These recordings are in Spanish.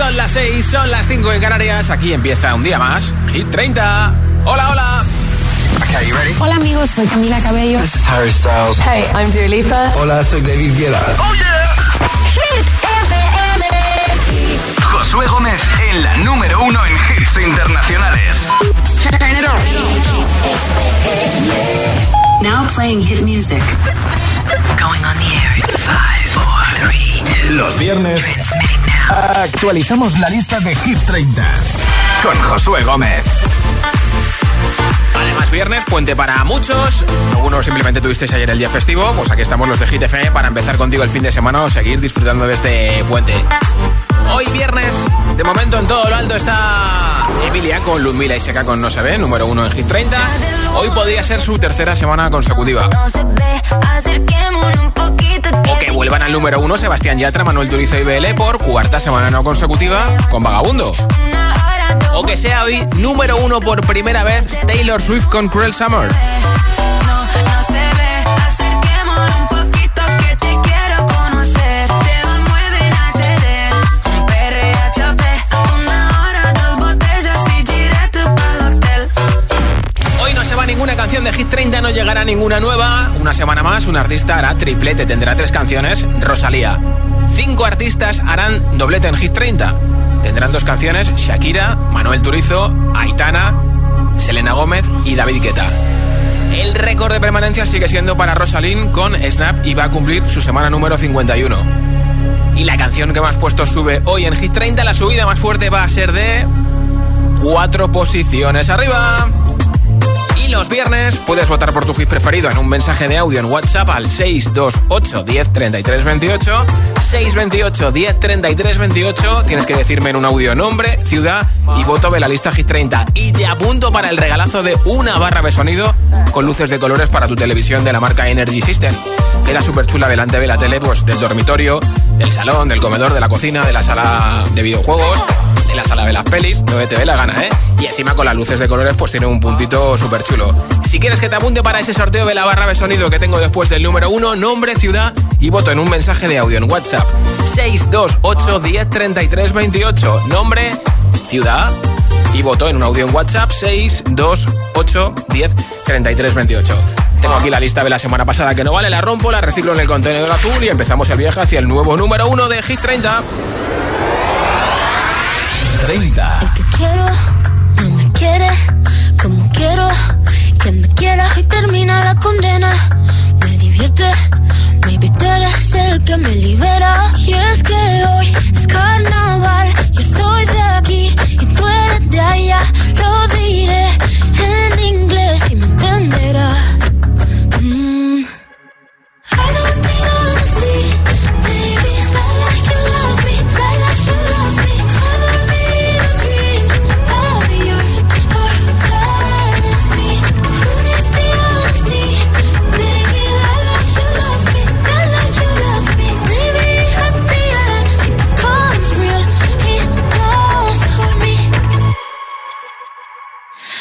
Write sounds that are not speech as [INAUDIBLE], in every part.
Son las 6, son las 5 en Canarias. Aquí empieza un día más. Hit 30. Hola, hola. Okay, ready? Hola amigos, soy Camila Cabello. This is Harry Styles. Hey, I'm Dua Lipa. Hola, soy David Guetta. Oh yeah. Hit FM. Josué Gómez en la número uno en hits internacionales. Turn it on. Now playing hit music. Going on the air in five, four, three, two, Los viernes actualizamos la lista de Hit 30 con Josué Gómez. Además, viernes, puente para muchos. Algunos simplemente tuvisteis ayer el día festivo. Pues aquí estamos los de Hit FM para empezar contigo el fin de semana o seguir disfrutando de este puente. Hoy viernes, de momento en todo lo alto está Emilia con Ludmila y Seca con No se ve, número uno en Hit 30. Hoy podría ser su tercera semana consecutiva. O que vuelvan al número uno Sebastián Yatra, Manuel Turizo y BL por cuarta semana no consecutiva con Vagabundo. O que sea hoy número uno por primera vez Taylor Swift con Cruel Summer. Hit 30, no llegará ninguna nueva. Una semana más, un artista hará triplete, tendrá tres canciones, Rosalía. Cinco artistas harán doblete en Hit 30. Tendrán dos canciones, Shakira, Manuel Turizo, Aitana, Selena Gómez y David Guetta. El récord de permanencia sigue siendo para Rosalind con Snap y va a cumplir su semana número 51. Y la canción que más puestos sube hoy en Hit 30, la subida más fuerte va a ser de cuatro posiciones arriba. Y los viernes puedes votar por tu hit preferido en un mensaje de audio en WhatsApp al 628 10 33 28. 628 10 33 28. Tienes que decirme en un audio nombre, ciudad y voto de la lista Hit 30. Y te apunto para el regalazo de una barra de sonido con luces de colores para tu televisión de la marca Energy System. Queda súper chula delante de la tele, pues del dormitorio, del salón, del comedor, de la cocina, de la sala de videojuegos en la sala de las pelis, no te ve la gana, ¿eh? Y encima con las luces de colores pues tiene un puntito súper chulo. Si quieres que te apunte para ese sorteo de la barra de sonido que tengo después del número 1, nombre, ciudad y voto en un mensaje de audio en WhatsApp. 628 10 33 28. Nombre, ciudad y voto en un audio en WhatsApp 628 10 33 28. Tengo aquí la lista de la semana pasada que no vale, la rompo, la reciclo en el contenedor azul y empezamos el viaje hacia el nuevo número 1 de Hit 30. 30. El que quiero no me quiere como quiero que me quieras y termina la condena. Me divierte, maybe tú eres el que me libera. Y es que hoy es carnaval, yo estoy de aquí y tú eres de allá. Lo diré en inglés y me entenderás.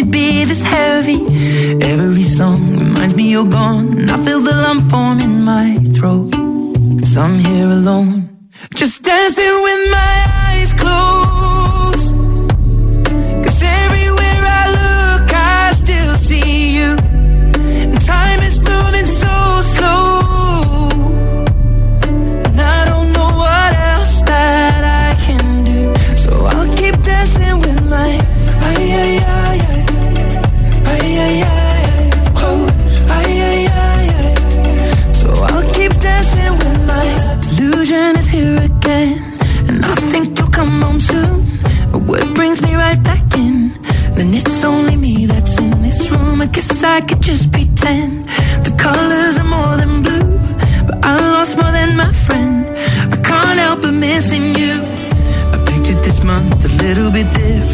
It be this heavy? Every song reminds me you're gone, and I feel the lump form in my throat. Cause I'm here alone, just dancing with my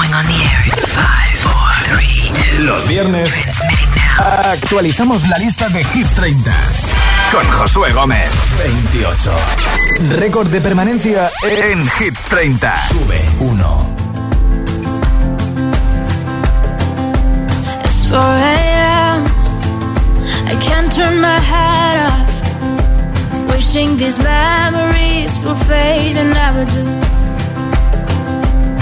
Going on the air in five, four, three, two. Los viernes actualizamos la lista de Hit 30 Con Josué Gómez. 28 Récord de permanencia En Hit 30. sube 1 It's 4 a.m. I can't turn my head off. Wishing these memories will fade and never do.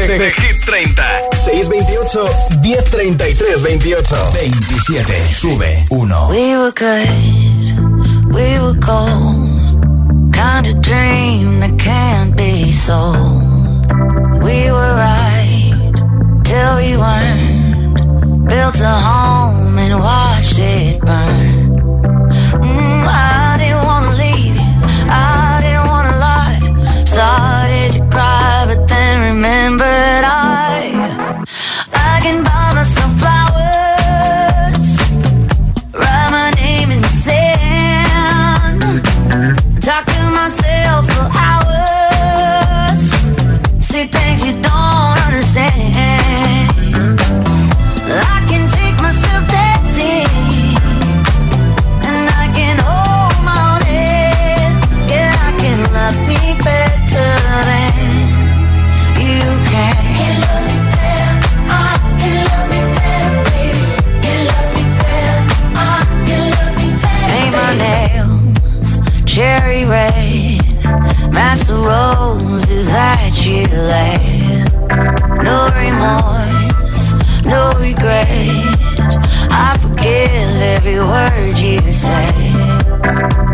de, de, de Hit 30. 628 1033 28 27. Sube 1. We were good, we were cold. Kind of dream that can't be sold. We were regret. I forgive every word you said.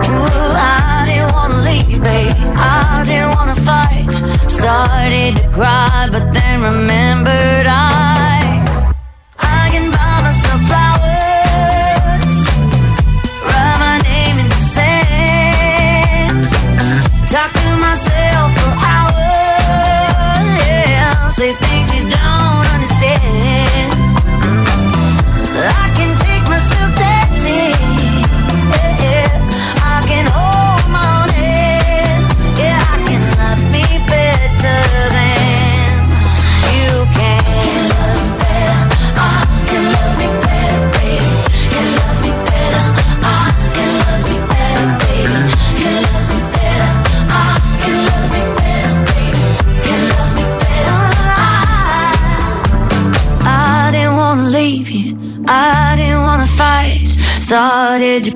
Ooh, I didn't wanna leave, babe. I didn't wanna fight. Started to cry, but then remembered I. I can buy myself flowers, write my name in the sand, talk to myself for hours. Say things you don't.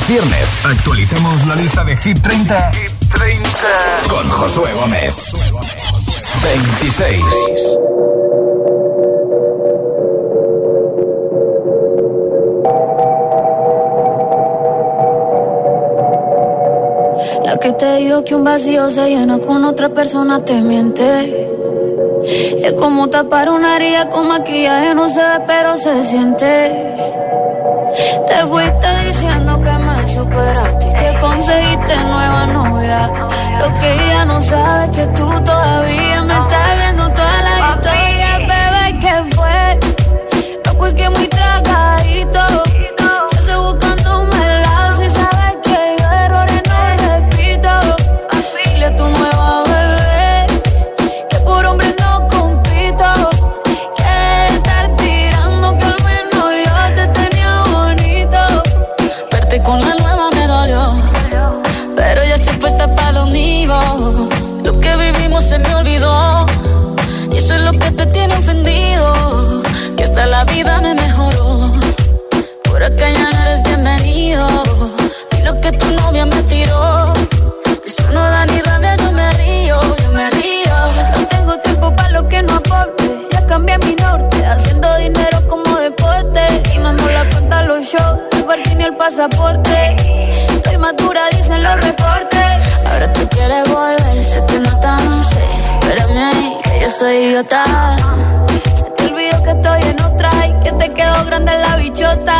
Los viernes actualizamos la lista de Hit 30, 30. con Josué Gómez. 26. La que te dijo que un vacío se llena con otra persona te miente. Es como tapar una herida con maquillaje, no se ve, pero se siente. superaste y te conseguiste nueva novia. Lo que ella no sabe es que tú todavía pasaporte. Estoy madura, dicen los reportes. Ahora tú quieres volver, sé que no tan sé. Espérame ahí, que yo soy idiota. Se te olvidó que estoy en otra y que te quedó grande la bichota.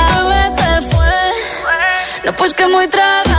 ¿Qué fue? No, pues que muy trago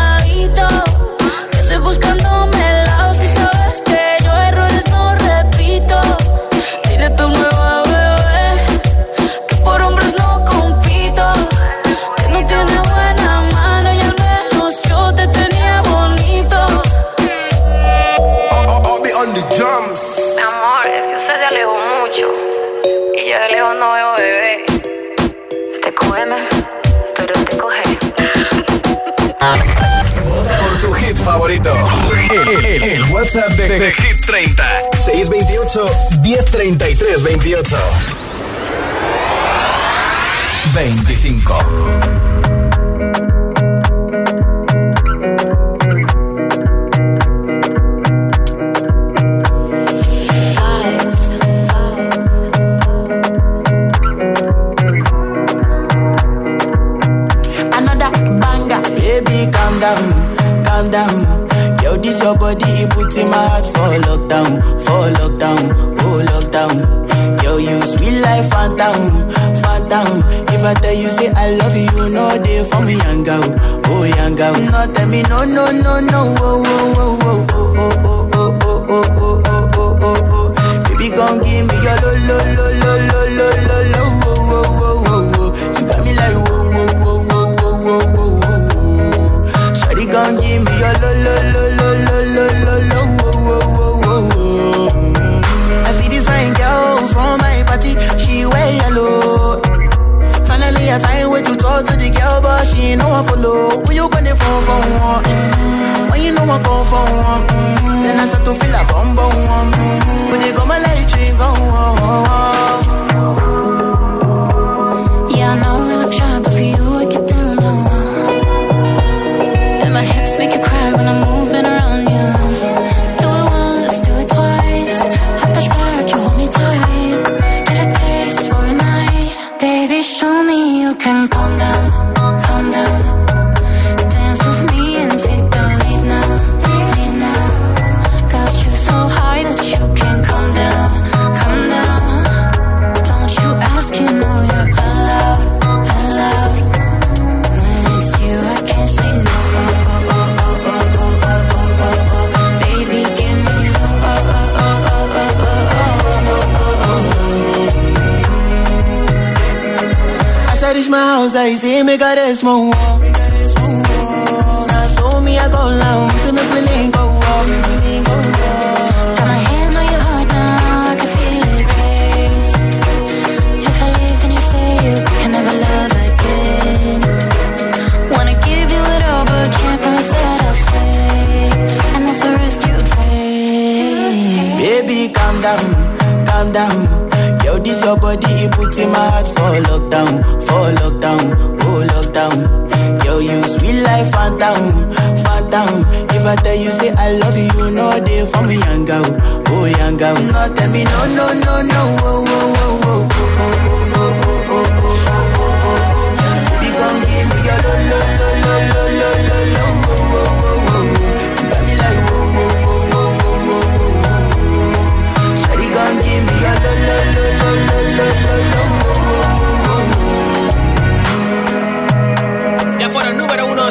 WhatsApp de, de Hit 30. 628 1033 28. 25. Another banger, baby, calm down, this your body, it puts in my heart for lockdown, for lockdown, oh lockdown. Yo, you sweet life, phantom, phantom. If I tell you say I love you, you know they for me, young girl, oh young girl. No, tell me no, no, no, no, oh, oh, oh, oh, oh, oh, oh, oh, oh, oh, oh, oh, oh, oh, oh. Baby, gon' give me your lo, lo, lo, lo, lo, lo, lo, lo, oh, oh, oh, oh, oh. You got me like whoa, whoa, whoa, whoa, give your lo, lo, lo, lo, lo, lo, lo, lo. I see this fine girl from my party, she wear yellow. Finally, I find way to talk to the girl, but she ain't no one follow. Who you gonna phone for one? Mm. When you know I come for one, mm. then I start to feel a bum bum. Mm. When you go my light, you go got is my one.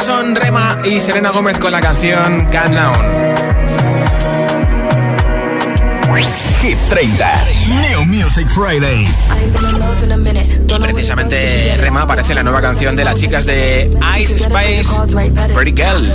Son Rema y Serena Gómez con la canción Countdown. Hit 30, New Music Friday. Y precisamente Rema aparece la nueva canción de las chicas de Ice Space, pretty girl.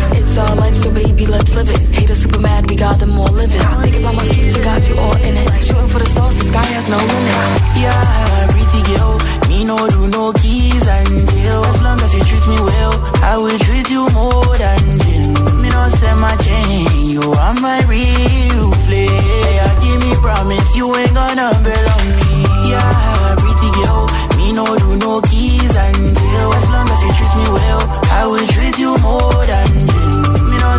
Me no do no keys and deal. As long as you treat me well, I will treat you more than gin. Me no send my chain, you are my real. Yeah, give me promise, you ain't gonna belong me. Yeah, pretty girl, me no do no keys and deal. As long as you treat me well, I will treat you more than gin.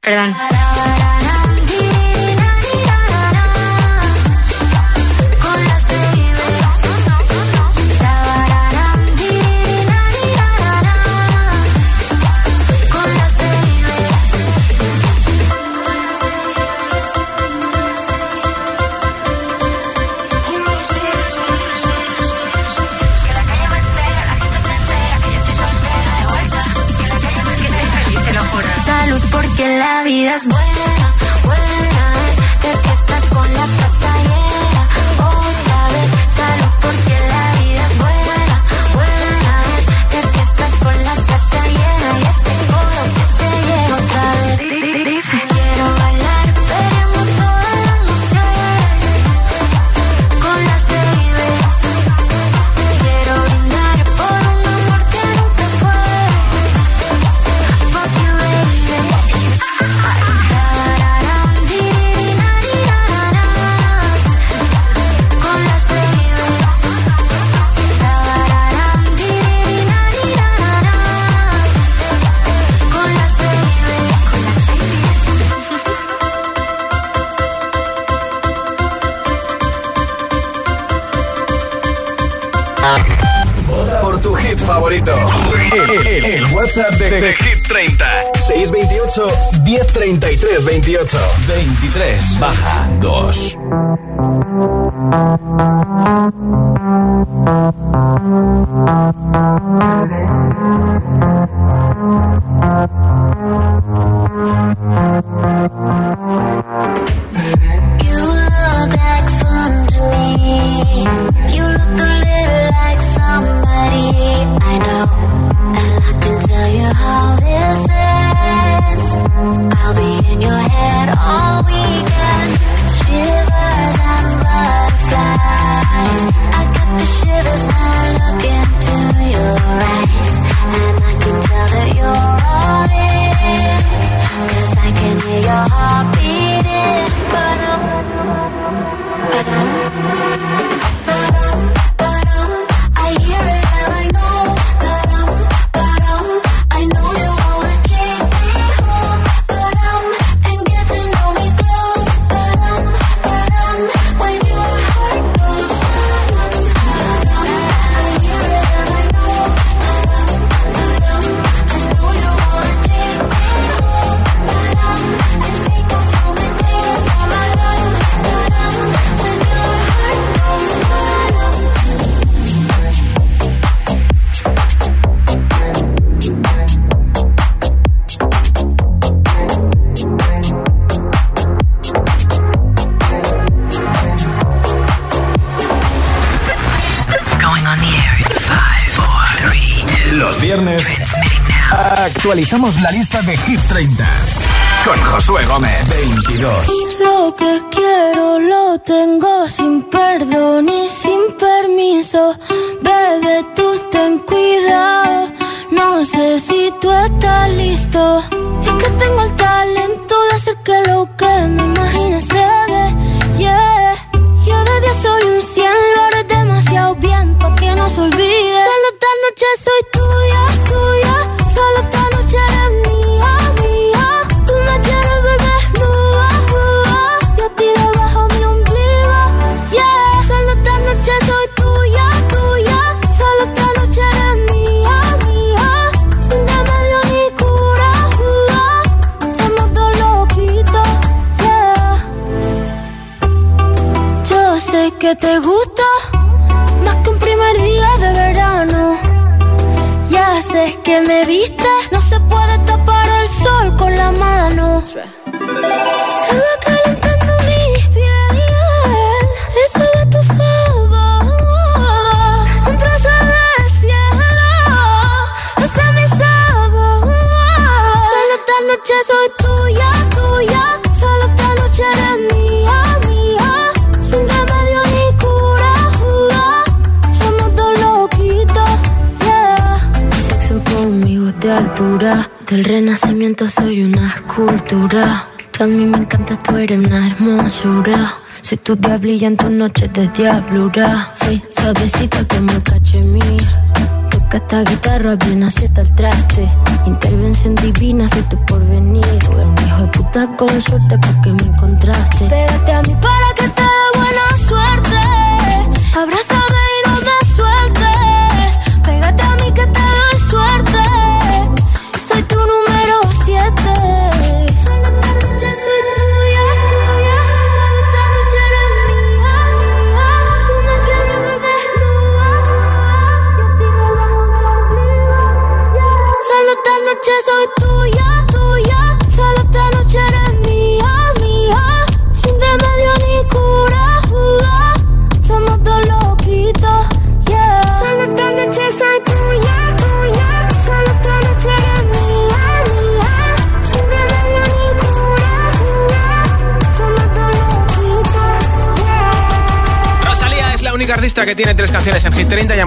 Perdón. 28. 23. Baja 2. actualizamos la lista de Hit 30 con Josué Gómez. 22. Lo que quiero lo tengo sin perdón y sin permiso. Bebe, tú ten cuidado. No sé si tú estás listo. Es que tengo el talento de hacer que lo que me te gusta. Altura. Del renacimiento soy una escultura. Tú a mí me encanta, tú eres una hermosura. Soy tu diablilla en tus noches de diablura. Soy suavecita como el cachemir. Toca esta guitarra bien acierta el traste. Intervención divina, soy tu porvenir. Tú eres hijo de puta con suerte porque me encontraste. Pégate a mí para que te dé buena suerte. Abrázame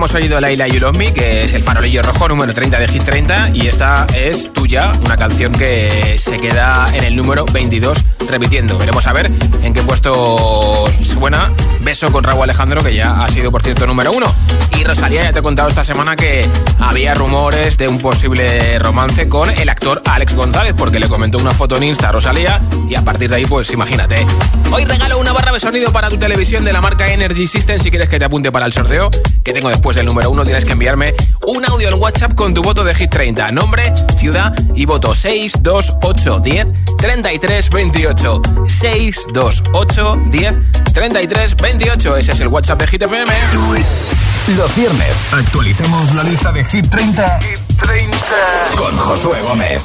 hemos oído Laila You Love Me, que es el farolillo rojo número 30 de Hit 30. Y esta es tuya, una canción que se queda en el número 22 repitiendo. Veremos a ver en qué puesto suena Beso con Raúl Alejandro, que ya ha sido, por cierto, número uno. Y Rosalía, ya te he contado esta semana que había rumores de un posible romance con el actor Alex González, porque le comentó una foto en Insta a Rosalía y a partir de ahí, pues imagínate. Hoy regalo una barra de sonido para tu televisión de la marca Energy System. Si quieres que te apunte para el sorteo que tengo después del número uno, tienes que enviarme un audio en WhatsApp con tu voto de Hit 30. Nombre, ciudad y voto 628 10 33 28. 628 10 33 28. Ese es el WhatsApp de Hit FM. Los viernes actualicemos la lista de Hit 30, con Josué Gómez.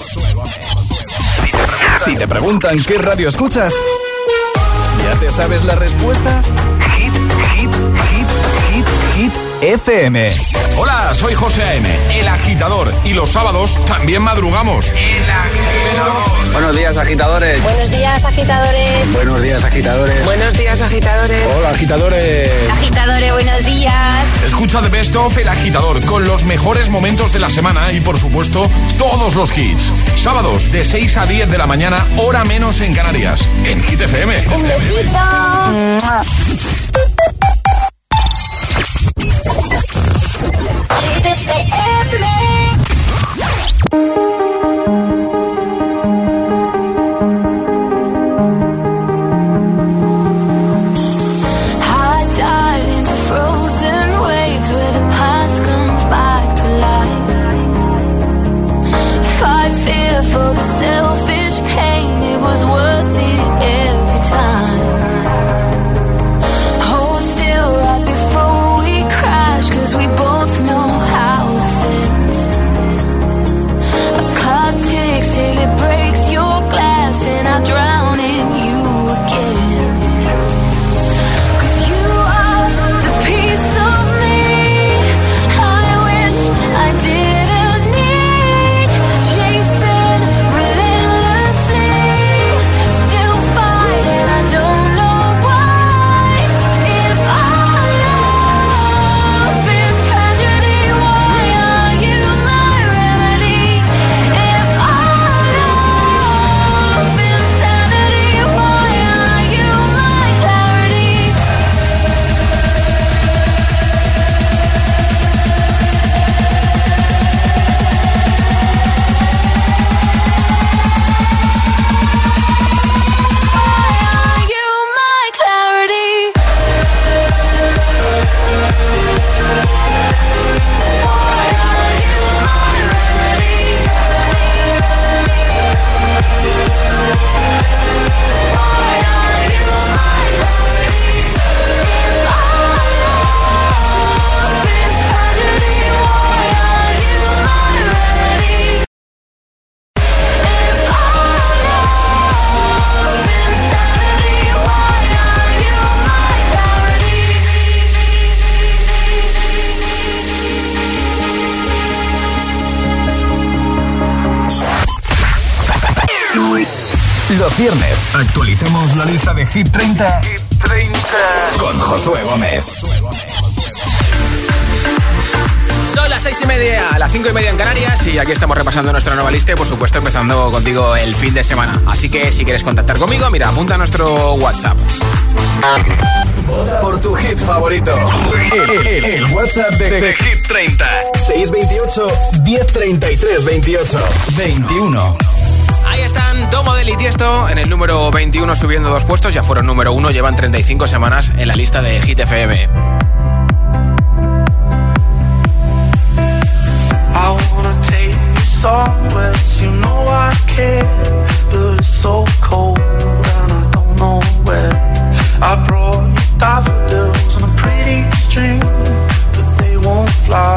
Si te preguntan qué radio escuchas, ¿ya te sabes la respuesta? FM. Hola, soy José A.M., el agitador. Y los sábados también madrugamos. El agitador. Buenos días, agitadores. Buenos días, agitadores. Buenos días, agitadores. Buenos días, agitadores. Hola, agitadores. Agitadores, buenos días. Escucha The Best of El Agitador con los mejores momentos de la semana y, por supuesto, todos los hits. Sábados de 6 a 10 de la mañana, hora menos en Canarias. En Hit FM. Un besito. I viernes actualizamos la lista de Hit 30, Hit 30. con Josué Gómez. Son las seis y media, las cinco y media en Canarias y aquí estamos repasando nuestra nueva lista y por supuesto empezando contigo el fin de semana. Así que si quieres contactar conmigo, mira, apunta a nuestro WhatsApp. Por tu hit favorito. El, el- el WhatsApp de, de Hit 30. 628 1033 28. 21. Ahí están Tomo del y Tiesto en el número 21 subiendo dos puestos, ya fueron número uno, llevan 35 semanas en la lista de Hit FM. Daffodils on a pretty string, but they won't fly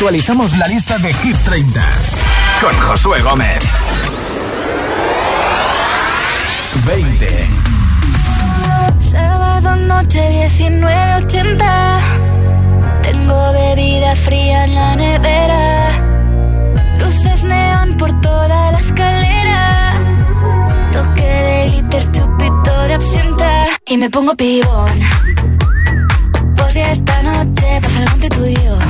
actualizamos la lista de Hit 30 con Josué Gómez. 20. Sábado noche 1980. Tengo bebida fría en la nevera. Luces neón por toda la escalera. Toque de glitter, chupito de absenta. Y me pongo pibón. Pues ya esta noche pasa algo entre tú y yo.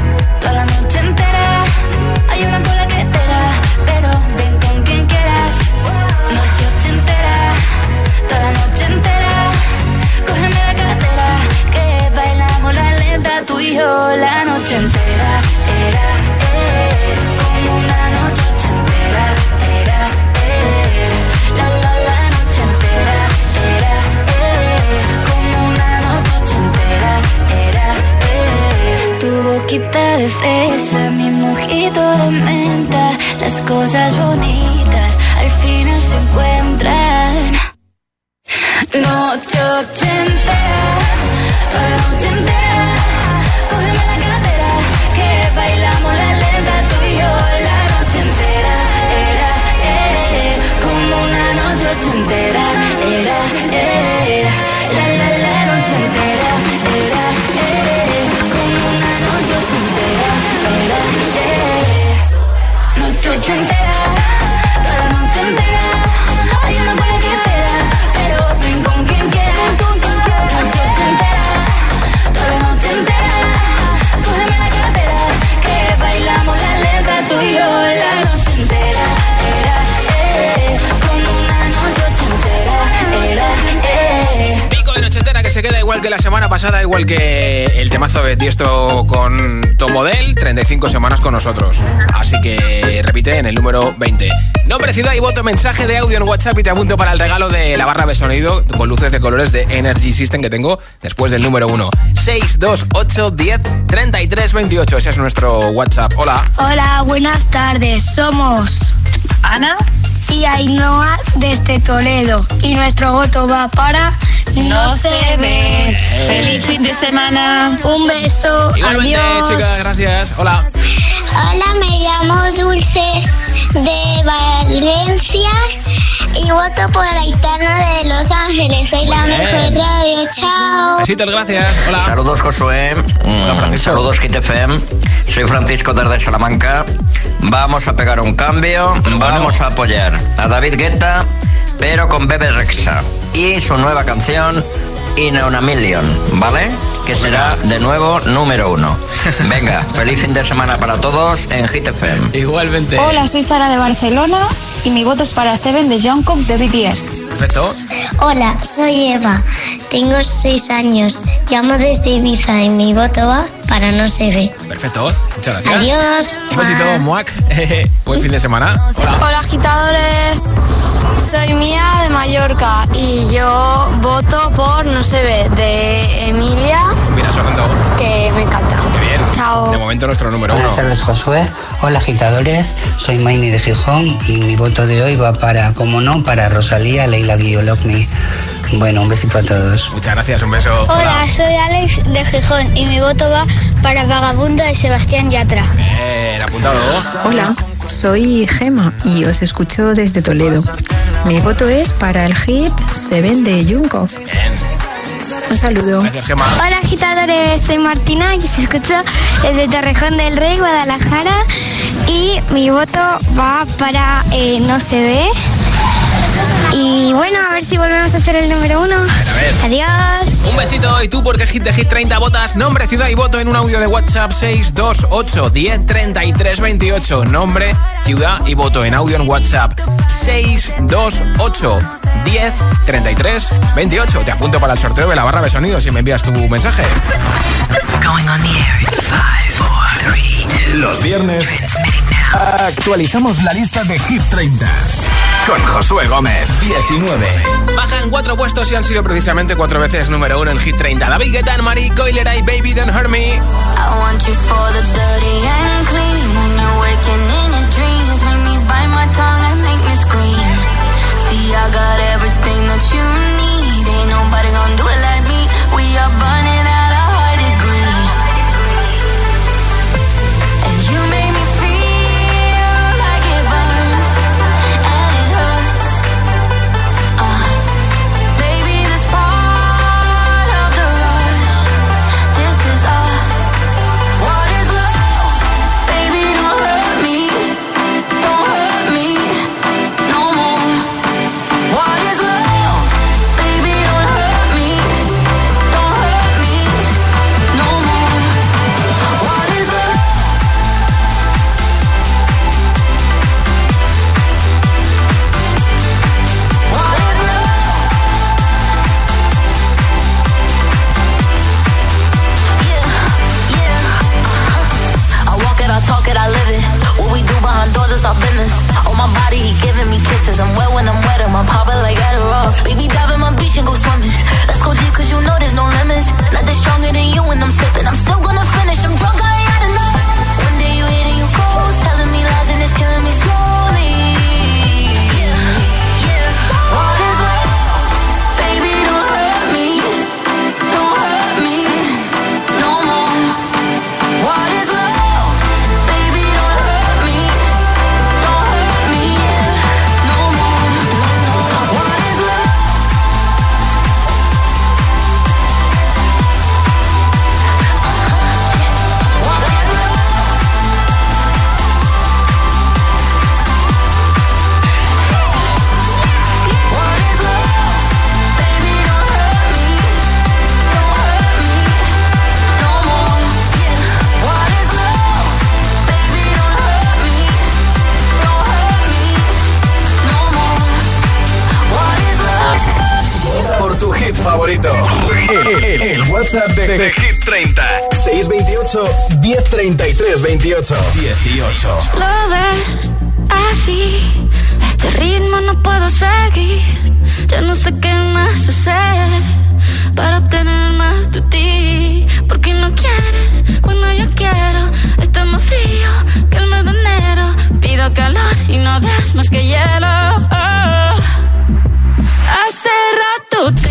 yo la noche entera. Era, eh, como una noche ochentera. Era, eh, la la la noche entera. Era, eh, como una noche ochentera. Era, eh, tu boquita de fresa, mi mojito de menta. Las cosas bonitas al final se encuentran. Noche ochentera, noche entera. Igual que el temazo de Tiesto con Tomodel, 35 semanas con nosotros. Así que repite en el número 20. Nombre, ciudad y voto, mensaje de audio en WhatsApp y te apunto para el regalo de la barra de sonido con luces de colores de Energy System que tengo después del número 1. 628 10 33 28. Ese es nuestro WhatsApp. Hola. Hola, buenas tardes. Somos Ana y Ainhoa desde Toledo. Y nuestro voto va para No, se ve. Feliz fin de semana. Un beso. Igualmente, Adiós. chicas, gracias. Hola. Hola, me llamo Dulce de Valencia y voto por Aitana de Los Ángeles. Soy la bien. mejor radio. Chao. Besitos, gracias. Hola. Saludos Josué, Mm, saludos Kit FM, soy Francisco desde Salamanca, vamos a pegar un cambio, vamos a apoyar a David Guetta, pero con Bebe Rexha y su nueva canción In a Million, ¿vale? Que será de nuevo número uno. Venga, [LAUGHS] feliz fin de semana para todos en Hit FM. Igualmente. Hola, soy Sara de Barcelona y mi voto es para Seven de Jungkook de BTS. Perfecto. Hola, soy Eva. Tengo seis años. Llamo desde Ibiza y mi voto va para no se ve. Perfecto. Muchas gracias. Adiós. Un besito, Muac. [LAUGHS] Buen fin de semana. Hola. Hola agitadores, soy Mía de Mallorca y yo voto por No se ve de Emilia, Mira, que me encanta. Qué bien. Chao. De momento nuestro número uno. Buenas tardes, Josué. Hola, agitadores. Soy Maini de Gijón y mi voto de hoy va para, como no, para Rosalía, Leila Guillo, Love Me. Bueno, un besito a todos. Muchas gracias, un beso. Hola, soy Alex de Gijón y mi voto va para Vagabundo de Sebastián Yatra. Bien, apuntado. Hola, soy Gema y os escucho desde Toledo. Mi voto es para el hit Seven de Jungkook. Un saludo. Gracias, Gemma. Hola agitadores, soy Martina y os escucho desde Torrejón del Rey, Guadalajara y mi voto va para eh, No se ve. Y bueno, a ver si volvemos a ser el número uno. Adiós. Un besito y tú porque Hit de Hit 30 votas nombre, ciudad y voto en un audio de WhatsApp 628 10 33 28. Nombre, ciudad y voto en audio en WhatsApp 628 10 33 28. Te apunto para el sorteo de la barra de sonido si me envías tu mensaje. Going on the air in five, four, three, two. Los viernes actualizamos la lista de Hit 30 con Josué Gómez. 19. Bajan cuatro puestos y han sido precisamente cuatro veces número uno en Hit 30. David Guetta, Marie Coiler y Baby Don't Hurt Me. I want you for the dirty and clean. When you're waking in your dreams, make me bite my tongue and make me scream. See, I got everything that you need. Ain't nobody gonna do it El, WhatsApp de, Hit 30. 628 1033 28. 18. Lo ves así. Este ritmo no puedo seguir. Ya no sé qué más hacer para obtener más de ti. Porque no quieres cuando yo quiero. Está más frío que el mes de enero. Pido calor y no das más que hielo. Hace rato tengo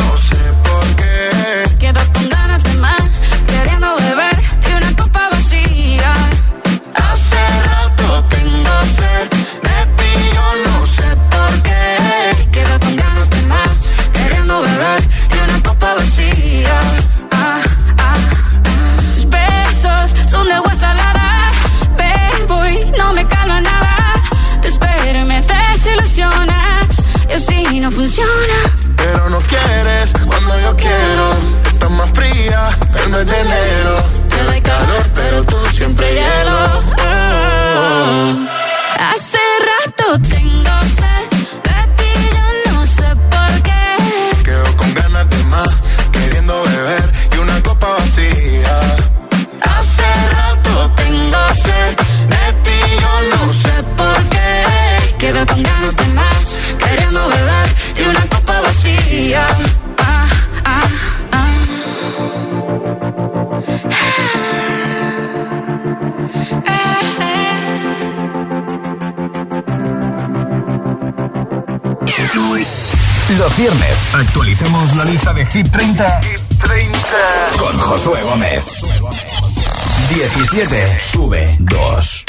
sed de ti, yo no sé por qué. Quedo con ganas de más, queriendo beber de una copa vacía. Ah, ah, ah. Tus besos son de agua salada, bebo y no me calma nada. Te espero y me desilusionas, y así no funciona. Pero no quieres cuando yo quiero. Estás más fría el mes de enero. Viernes actualicemos la lista de Hit 30, con Josué Gómez. 17 sube 2.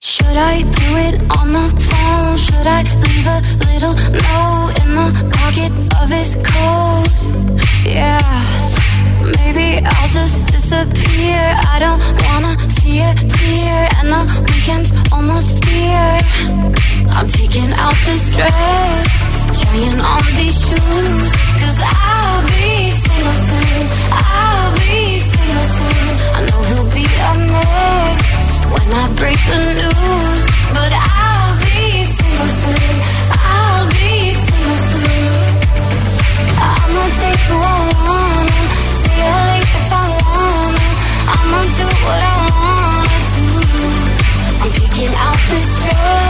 Should I do it on the phone? Should I leave a little note in the pocket of his coat? Yeah, maybe I'll just disappear. I don't wanna see a tear, and the weekend's almost here. Picking out this dress, trying on these shoes, cause I'll be single soon. I'll be single soon. I know he'll be a mess when I break the news. But I'll be single soon. I'll be single soon. I'ma take who I wanna, stay up late if I wanna. I'ma do what I wanna do. I'm picking out this dress,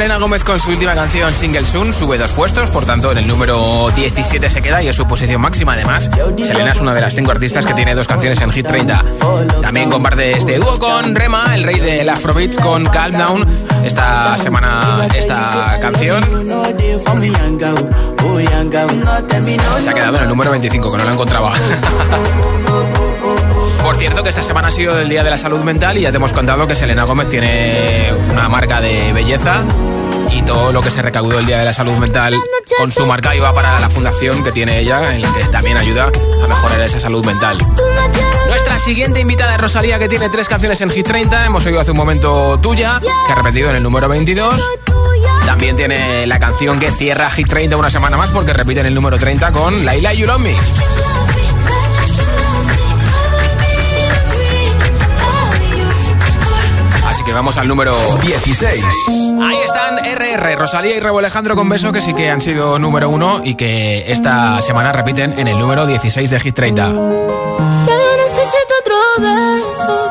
Selena Gómez con su última canción Single Soon. Sube dos puestos, por tanto en el número 17 se queda y es su posición máxima. Además, Selena es una de las cinco artistas que tiene dos canciones en Hit 30. También comparte este dúo con Rema, el rey del Afrobeats, con Calm Down. Esta semana, esta canción se ha quedado en el número 25, que no lo encontraba. [LAUGHS] Por cierto, que esta semana ha sido el Día de la Salud Mental y ya te hemos contado que Selena Gómez tiene una marca de belleza y todo lo que se recaudó el Día de la Salud Mental con su marca iba para la fundación que tiene ella, en la que también ayuda a mejorar esa salud mental. Nuestra siguiente invitada es Rosalía, que tiene tres canciones en Hit 30. Hemos oído hace un momento tuya, que ha repetido en el número 22. También tiene la canción que cierra Hit 30 una semana más porque repite en el número 30 con Laila You Love Me. Vamos al número 16. Ahí están RR, Rosalía y Rebo Alejandro con beso que sí que han sido número uno y que esta semana repiten en el número 16 de Hit 30. Ya yo necesito otro beso,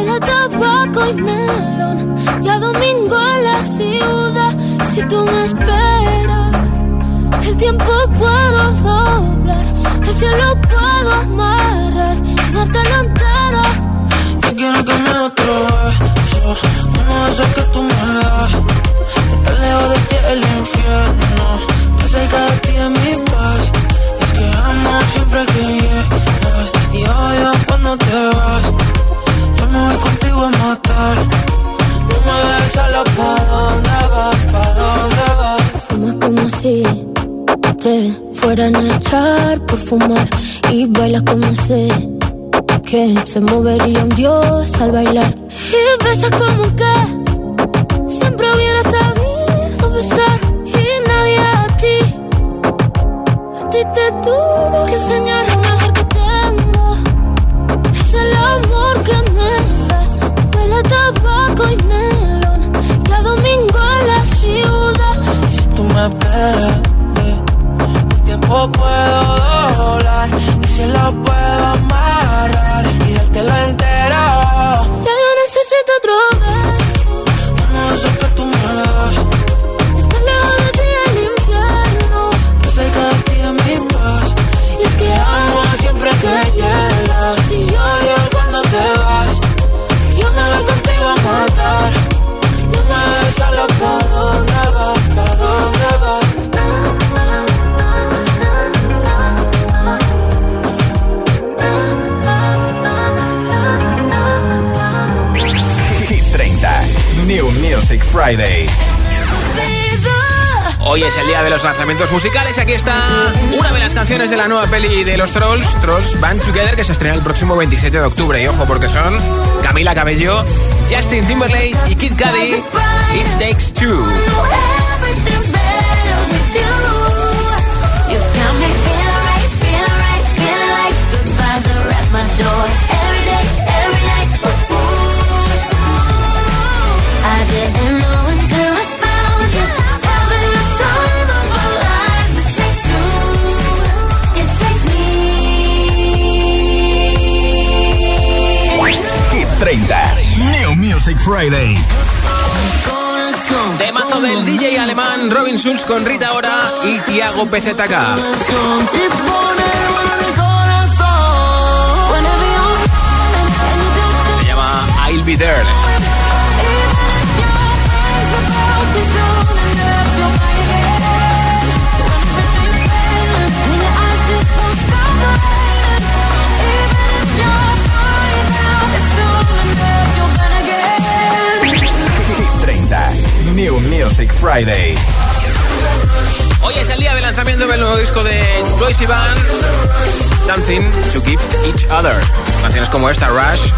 Tabaco y melón. Y a domingo en la ciudad. Si tú me esperas, el tiempo puedo doblar. El cielo puedo amarrar y darte la entera. Yo quiero que me otro beso, uno de esos que tú me das. Estar lejos de ti el infierno, estar cerca de ti es mi paz. Y es que amo siempre que llegas y odio cuando te vas. Contigo a matar. No me dejes solo, ¿pa' dónde vas? ¿Pa' dónde vas? Fumas como si te fueran a echar por fumar y bailas como sé que se movería un dios al bailar y besas como que siempre hubiera sabido besar y nadie a ti a ti te tuvo que enseñar tabaco y melón y a domingo en la ciudad Y si tú me eh, el tiempo puedo doblar y se lo puedo amarrar y dártelo entero. Ya yo necesito otro beso Music Friday. Hoy es el día de los lanzamientos musicales. Aquí está una de las canciones de la nueva peli de los Trolls, Trolls Band Together, que se estrena el próximo 27 de octubre. Y ojo, porque son Camila Cabello, Justin Timberlake y Kid Cudi. It Takes Two. Music Friday. Temazo del DJ alemán Robin Schulz con Rita Ora y Tiago PZK. Se llama I There. New Music Friday. Hoy es el día de lanzamiento del nuevo disco de Joyce Van, Something to Give Each Other. Canciones como esta, Rush.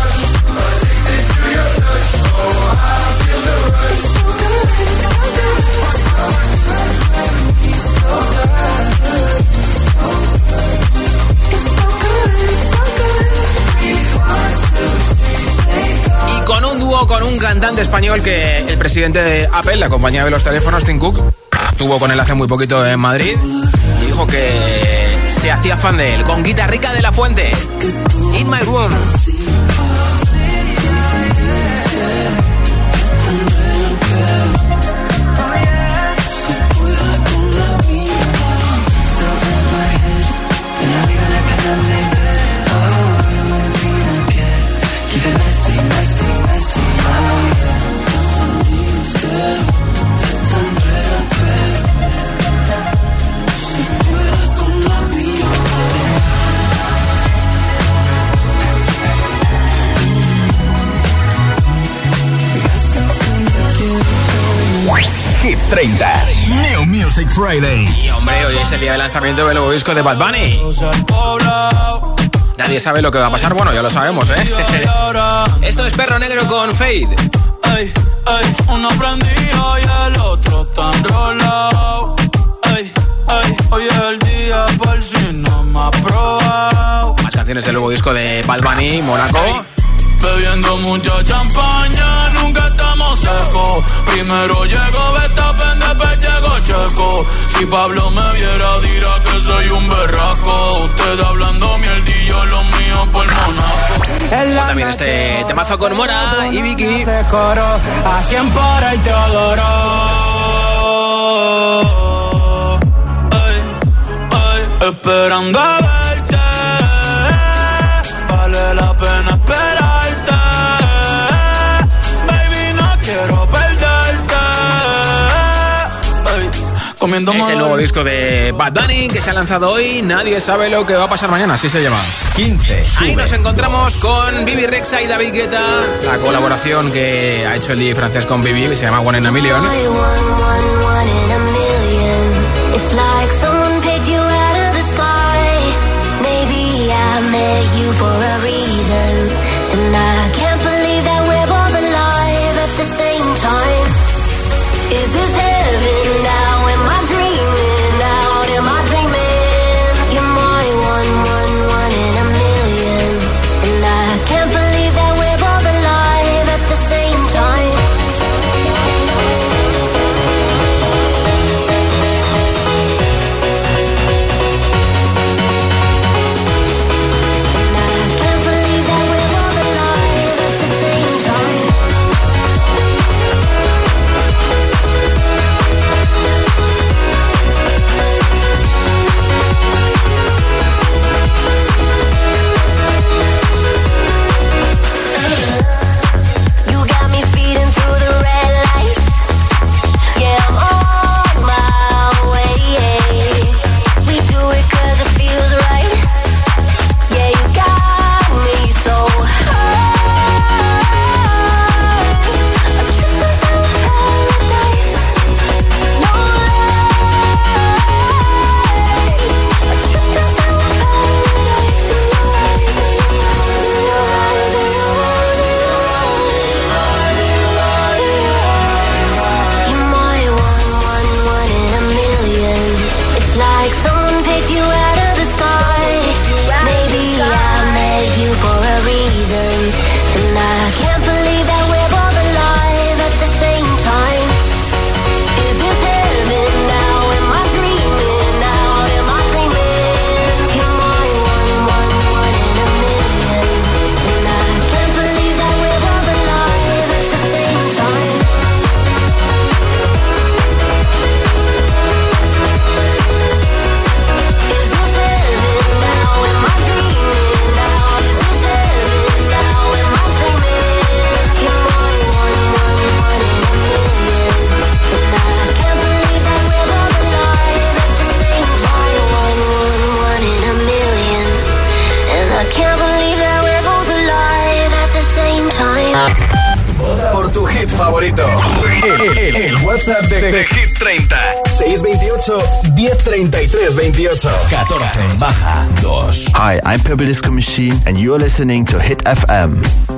Con un dúo con un cantante español que el presidente de Apple, la compañía de los teléfonos, Tim Cook, estuvo con él hace muy poquito en Madrid y dijo que se hacía fan de él, con Guitarrica de la Fuente, In My Room. 30. New Music Friday. Y hombre, hoy es el día de lanzamiento del nuevo disco de Bad Bunny. Nadie sabe lo que va a pasar, bueno, ya lo sabemos, ¿eh? [LAUGHS] Esto es Perro Negro con Fade. Ey, ey, uno prendido y el otro tan enrolado. Ey, ey, hoy es el día por si no me ha probado. Más canciones del nuevo disco de Bad Bunny, Monaco. Bebiendo mucha champaña, nunca estamos secos. Primero llegó Betapen, después llegó Checo. Si Pablo me viera, dirá que soy un berraco. Usted hablando mierdillo, lo mío por monaco. O también este temazo con Mora y Vicky. A 100 por el Teodoro. Ey, ey, esperando a verte. Comiendo Es el nuevo disco de Bad Bunny que se ha lanzado hoy. Nadie sabe lo que va a pasar mañana, así se llama. 15. Ahí nos encontramos con Bibi Rexa y David Guetta. La colaboración que ha hecho el DJ francés con Bibi, que se llama One in a Million. It's like someone picked you out of the sky. Maybe I met you for a reason. And I can't Hi, I'm Purple Disco Machine and you're listening to Hit FM.